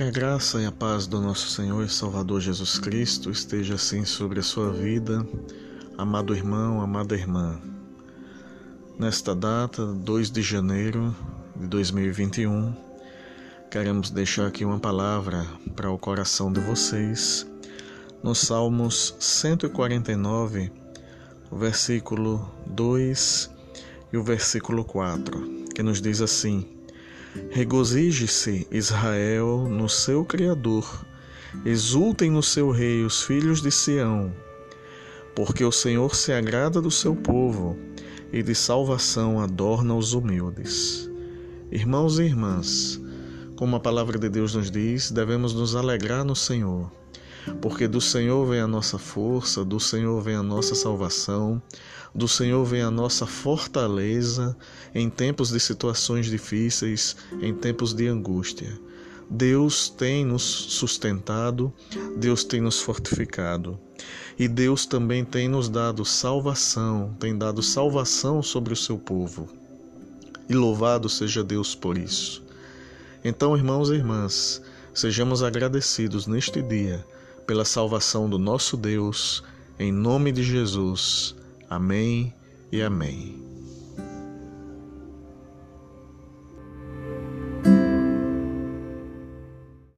Que a graça e a paz do nosso Senhor e Salvador Jesus Cristo esteja assim sobre a sua vida, amado irmão, amada irmã. Nesta data, 2 de janeiro de 2021, queremos deixar aqui uma palavra para o coração de vocês. Nos Salmos 149, o versículo 2 e o versículo 4, que nos diz assim: Regozije-se Israel no seu Criador, exultem no seu Rei os filhos de Sião, porque o Senhor se agrada do seu povo e de salvação adorna os humildes. Irmãos e irmãs, como a palavra de Deus nos diz, devemos nos alegrar no Senhor porque do Senhor vem a nossa força, do Senhor vem a nossa salvação, do Senhor vem a nossa fortaleza em tempos de situações difíceis, em tempos de angústia. Deus tem nos sustentado, Deus tem nos fortificado. E Deus também tem nos dado salvação, tem dado salvação sobre o seu povo. E louvado seja Deus por isso. Então, irmãos e irmãs, sejamos agradecidos neste dia pela salvação do nosso Deus, em nome de Jesus. Amém e amém.